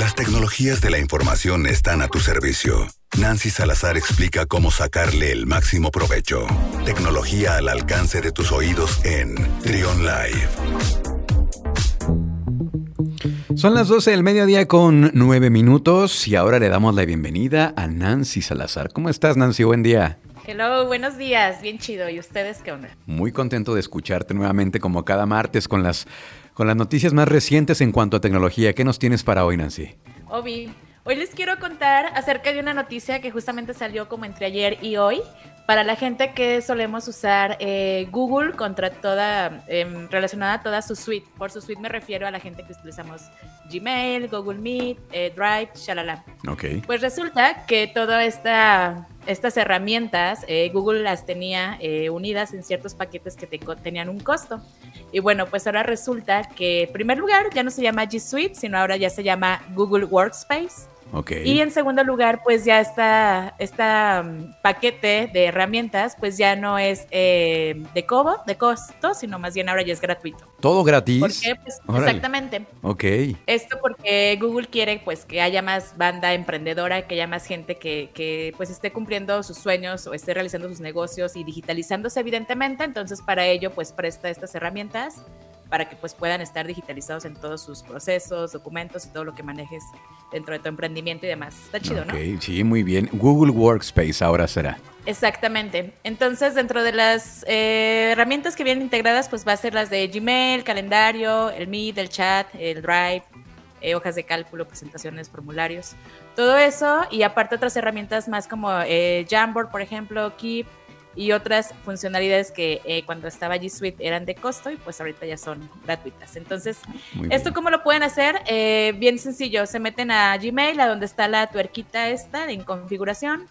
Las tecnologías de la información están a tu servicio. Nancy Salazar explica cómo sacarle el máximo provecho. Tecnología al alcance de tus oídos en Trion Live. Son las 12 del mediodía con 9 minutos y ahora le damos la bienvenida a Nancy Salazar. ¿Cómo estás, Nancy? Buen día. Hello, buenos días, bien chido. ¿Y ustedes qué onda? Muy contento de escucharte nuevamente como cada martes con las, con las noticias más recientes en cuanto a tecnología. ¿Qué nos tienes para hoy, Nancy? Obi, hoy les quiero contar acerca de una noticia que justamente salió como entre ayer y hoy. Para la gente que solemos usar eh, Google contra toda, em, relacionada a toda su suite. Por su suite me refiero a la gente que utilizamos Gmail, Google Meet, eh, Drive, shalala. Ok. Pues resulta que todas esta, estas herramientas eh, Google las tenía eh, unidas en ciertos paquetes que te- tenían un costo. Y bueno, pues ahora resulta que en primer lugar ya no se llama G Suite, sino ahora ya se llama Google Workspace. Y en segundo lugar, pues ya está esta mm, paquete de herramientas, pues ya no es eh, de cobo, de costo, sino más bien ahora ya es gratuito. ¿Todo gratis? ¿Por qué? Pues exactamente. Ok. Esto porque Google quiere pues que haya más banda emprendedora, que haya más gente que, que, pues esté cumpliendo sus sueños o esté realizando sus negocios y digitalizándose evidentemente. Entonces para ello pues presta estas herramientas para que pues puedan estar digitalizados en todos sus procesos, documentos y todo lo que manejes dentro de tu emprendimiento y demás. Está chido, ¿no? Sí, muy bien. Google Workspace ahora será. Exactamente. Entonces, dentro de las eh, herramientas que vienen integradas, pues va a ser las de Gmail, calendario, el Meet, el chat, el Drive, eh, hojas de cálculo, presentaciones, formularios, todo eso y aparte otras herramientas más como eh, Jamboard, por ejemplo, Keep y otras funcionalidades que eh, cuando estaba G Suite eran de costo y pues ahorita ya son gratuitas. Entonces. ¿Esto cómo lo pueden hacer? Eh, bien sencillo, se meten a Gmail, a donde está la tuerquita esta en configuración.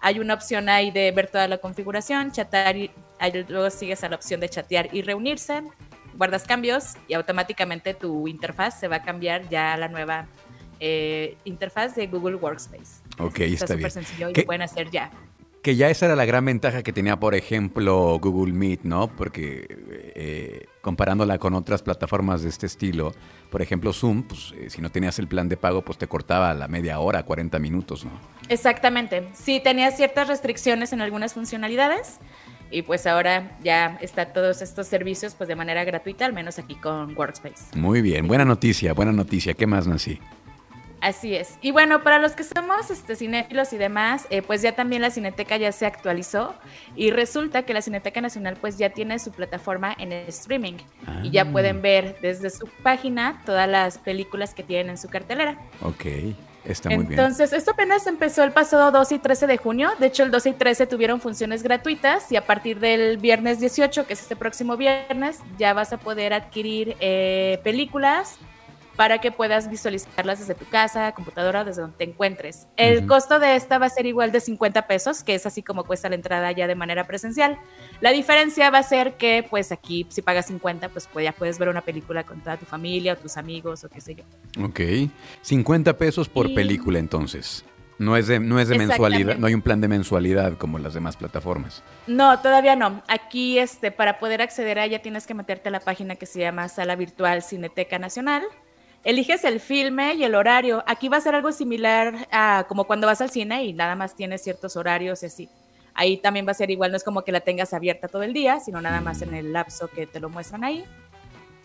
Hay una opción ahí de ver toda la configuración, chatear y ahí luego sigues a la opción de chatear y reunirse, guardas cambios y automáticamente tu interfaz se va a cambiar ya a la nueva eh, interfaz de Google Workspace. Ok, está está súper bien. sencillo y ¿Qué- lo pueden hacer ya. Que ya esa era la gran ventaja que tenía, por ejemplo, Google Meet, ¿no? Porque eh, comparándola con otras plataformas de este estilo, por ejemplo Zoom, pues eh, si no tenías el plan de pago, pues te cortaba la media hora, 40 minutos, ¿no? Exactamente. Sí, tenía ciertas restricciones en algunas funcionalidades y pues ahora ya está todos estos servicios pues de manera gratuita, al menos aquí con Workspace. Muy bien, buena noticia, buena noticia. ¿Qué más, Nancy? Así es. Y bueno, para los que somos este, cinéfilos y demás, eh, pues ya también la Cineteca ya se actualizó y resulta que la Cineteca Nacional pues ya tiene su plataforma en streaming y ya Ah. pueden ver desde su página todas las películas que tienen en su cartelera. Ok, está muy bien. Entonces, esto apenas empezó el pasado 12 y 13 de junio. De hecho, el 12 y 13 tuvieron funciones gratuitas y a partir del viernes 18, que es este próximo viernes, ya vas a poder adquirir eh, películas para que puedas visualizarlas desde tu casa, computadora, desde donde te encuentres. El costo de esta va a ser igual de 50 pesos, que es así como cuesta la entrada ya de manera presencial. La diferencia va a ser que, pues aquí, si pagas 50, pues, pues, ya puedes ver una película con toda tu familia o tus amigos o qué sé yo. Ok, 50 pesos por Y- película entonces. No es de, no es de mensualidad, no hay un plan de mensualidad como las demás plataformas. No, todavía no. Aquí, este, para poder acceder a ella tienes que meterte a la página que se llama Sala Virtual Cineteca Nacional. Eliges el filme y el horario. Aquí va a ser algo similar a como cuando vas al cine y nada más tienes ciertos horarios así. Ahí también va a ser igual, no es como que la tengas abierta todo el día, sino nada más en el lapso que te lo muestran ahí.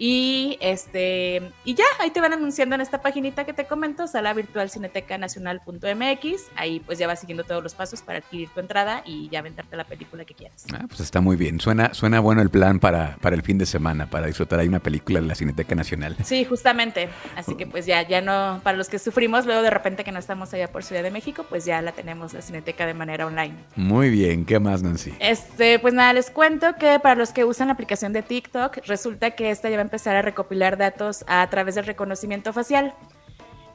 Y este y ya, ahí te van anunciando en esta paginita que te comento, sala virtual cineteca nacional.mx. Ahí pues ya vas siguiendo todos los pasos para adquirir tu entrada y ya aventarte la película que quieras. Ah, pues está muy bien. Suena, suena bueno el plan para, para el fin de semana, para disfrutar ahí una película en la Cineteca Nacional. Sí, justamente. Así que pues ya, ya no, para los que sufrimos luego de repente que no estamos allá por Ciudad de México, pues ya la tenemos la cineteca de manera online. Muy bien, ¿qué más, Nancy? Este, pues nada, les cuento que para los que usan la aplicación de TikTok, resulta que esta ya va a empezar a recopilar datos a través del reconocimiento facial.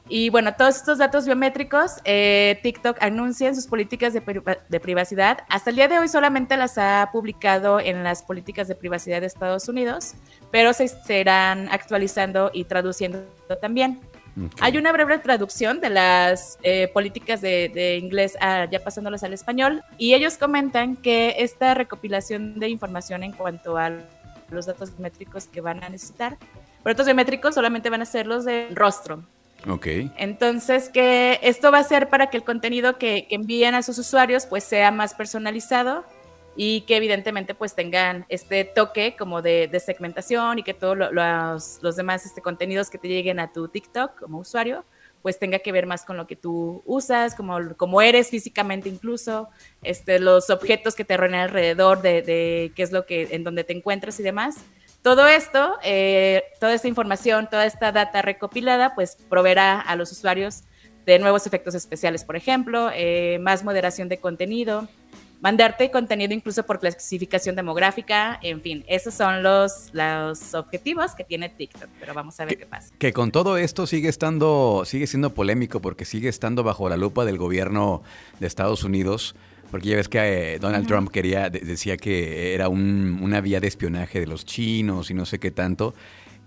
Y bueno, todos estos datos biométricos, eh, TikTok anuncia en sus políticas de, de privacidad. Hasta el día de hoy solamente las ha publicado en las políticas de privacidad de Estados Unidos, pero se serán actualizando y traduciendo también. Ok. Hay una breve traducción de las eh, políticas de, de inglés a- ya pasándolas al español y ellos comentan que esta recopilación de información en cuanto a los datos biométricos que van a necesitar, pero datos biométricos solamente van a ser los de rostro. Ok. Entonces, que esto va a ser para que el contenido que, que envíen a sus usuarios pues sea más personalizado y que evidentemente pues tengan este toque como de, de segmentación y que todos lo, los, los, demás este, contenidos que te lleguen a tu TikTok como usuario pues tenga que ver más con lo que tú usas, como, como eres físicamente incluso, este, los objetos que te rodean alrededor de, de, qué es lo que, en donde te encuentras y demás. Todo esto, eh, toda esta información, toda esta data recopilada, pues proveerá a los usuarios de nuevos efectos especiales, por ejemplo, eh, más moderación de contenido, mandarte contenido incluso por clasificación demográfica, en fin, esos son los, los objetivos que tiene TikTok, pero vamos a ver que, qué pasa. Que con todo esto sigue estando, sigue siendo polémico porque sigue estando bajo la lupa del gobierno de Estados Unidos. Porque ya ves que eh, Donald uh -huh. Trump quería, de, decía que era un, una vía de espionaje de los chinos y no sé qué tanto.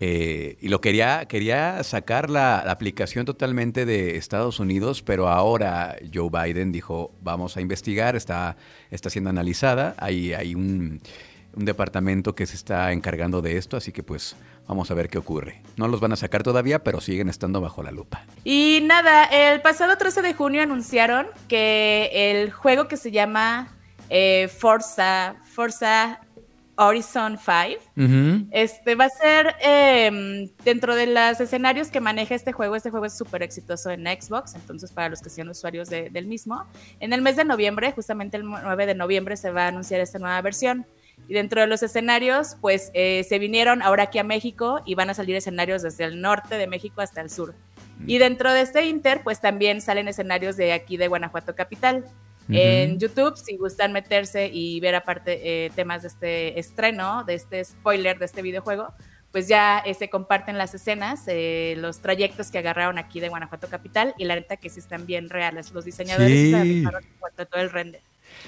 Eh, y lo quería, quería sacar la, la, aplicación totalmente de Estados Unidos, pero ahora Joe Biden dijo, vamos a investigar, está, está siendo analizada, hay, hay un, un, departamento que se está encargando de esto, así que pues vamos a ver qué ocurre. No los van a sacar todavía, pero siguen estando bajo la lupa. Y nada, el pasado 13 de junio anunciaron que el juego que se llama eh, Forza, Forza Horizon 5. Uh -huh. Este va a ser eh, dentro de los escenarios que maneja este juego. Este juego es súper exitoso en Xbox, entonces para los que sean usuarios de, del mismo. En el mes de noviembre, justamente el 9 de noviembre, se va a anunciar esta nueva versión. Y dentro de los escenarios, pues eh, se vinieron ahora aquí a México y van a salir escenarios desde el norte de México hasta el sur. Y dentro de este Inter, pues también salen escenarios de aquí de Guanajuato Capital. Uh -huh. En YouTube, si gustan meterse y ver aparte eh, temas de este estreno, de este spoiler de este videojuego, pues ya eh, se comparten las escenas, eh, los trayectos que agarraron aquí de Guanajuato Capital y la neta que sí están bien reales. Los diseñadores sí. se cuanto a todo el render.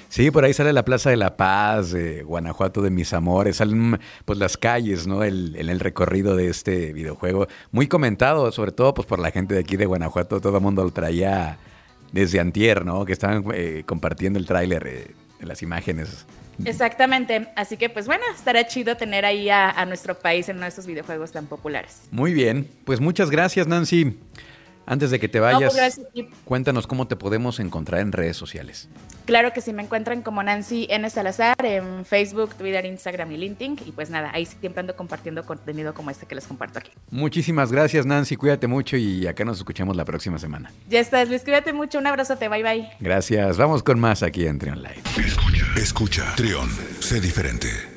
Sí, por ahí sale la Plaza de la Paz, de Guanajuato de mis amores, salen pues las calles, ¿no? El, en el recorrido de este videojuego. Muy comentado, sobre todo pues por la gente de aquí de Guanajuato, todo el mundo lo traía desde antier, ¿no? Que estaban eh, compartiendo el tráiler, eh, las imágenes. Exactamente, así que pues bueno, estará chido tener ahí a, a nuestro país en nuestros videojuegos tan populares. Muy bien, pues muchas gracias Nancy. Antes de que te vayas, no, pues cuéntanos cómo te podemos encontrar en redes sociales. Claro que sí, me encuentran como Nancy N. Salazar en Facebook, Twitter, Instagram y LinkedIn. Y pues nada, ahí siempre ando compartiendo contenido como este que les comparto aquí. Muchísimas gracias, Nancy. Cuídate mucho y acá nos escuchamos la próxima semana. Ya estás, Luis. Cuídate mucho. Un abrazote. Bye, bye. Gracias. Vamos con más aquí en Trion Live. Escucha. Escucha. Trion. Sé diferente.